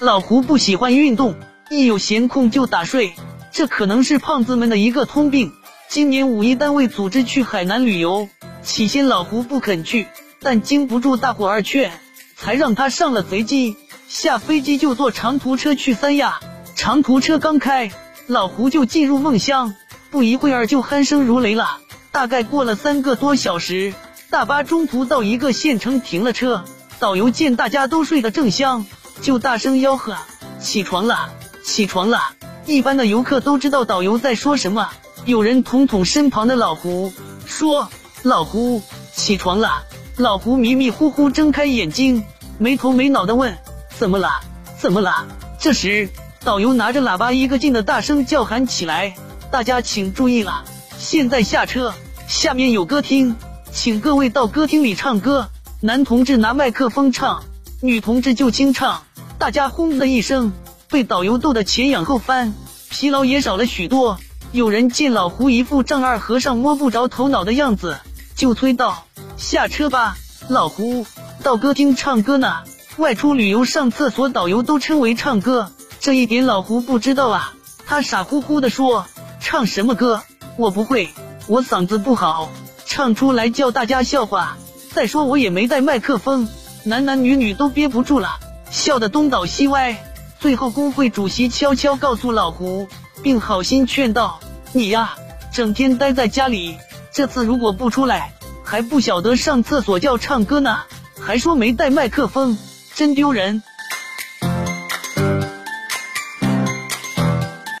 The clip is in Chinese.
老胡不喜欢运动，一有闲空就打睡，这可能是胖子们的一个通病。今年五一单位组织去海南旅游，起先老胡不肯去，但经不住大伙儿劝，才让他上了飞机。下飞机就坐长途车去三亚，长途车刚开，老胡就进入梦乡，不一会儿就鼾声如雷了。大概过了三个多小时，大巴中途到一个县城停了车，导游见大家都睡得正香，就大声吆喝：“起床了，起床了！”一般的游客都知道导游在说什么。有人捅捅身旁的老胡，说：“老胡，起床了。”老胡迷迷糊糊睁开眼睛，没头没脑的问。怎么了？怎么了？这时，导游拿着喇叭一个劲的大声叫喊起来：“大家请注意了，现在下车，下面有歌厅，请各位到歌厅里唱歌。男同志拿麦克风唱，女同志就清唱。”大家轰的一声，被导游逗得前仰后翻，疲劳也少了许多。有人见老胡一副丈二和尚摸不着头脑的样子，就催道：“下车吧，老胡，到歌厅唱歌呢。”外出旅游上厕所，导游都称为唱歌，这一点老胡不知道啊。他傻乎乎的说：“唱什么歌？我不会，我嗓子不好，唱出来叫大家笑话。再说我也没带麦克风。”男男女女都憋不住了，笑得东倒西歪。最后工会主席悄悄告诉老胡，并好心劝道：“你呀，整天待在家里，这次如果不出来，还不晓得上厕所叫唱歌呢，还说没带麦克风。”真丢人。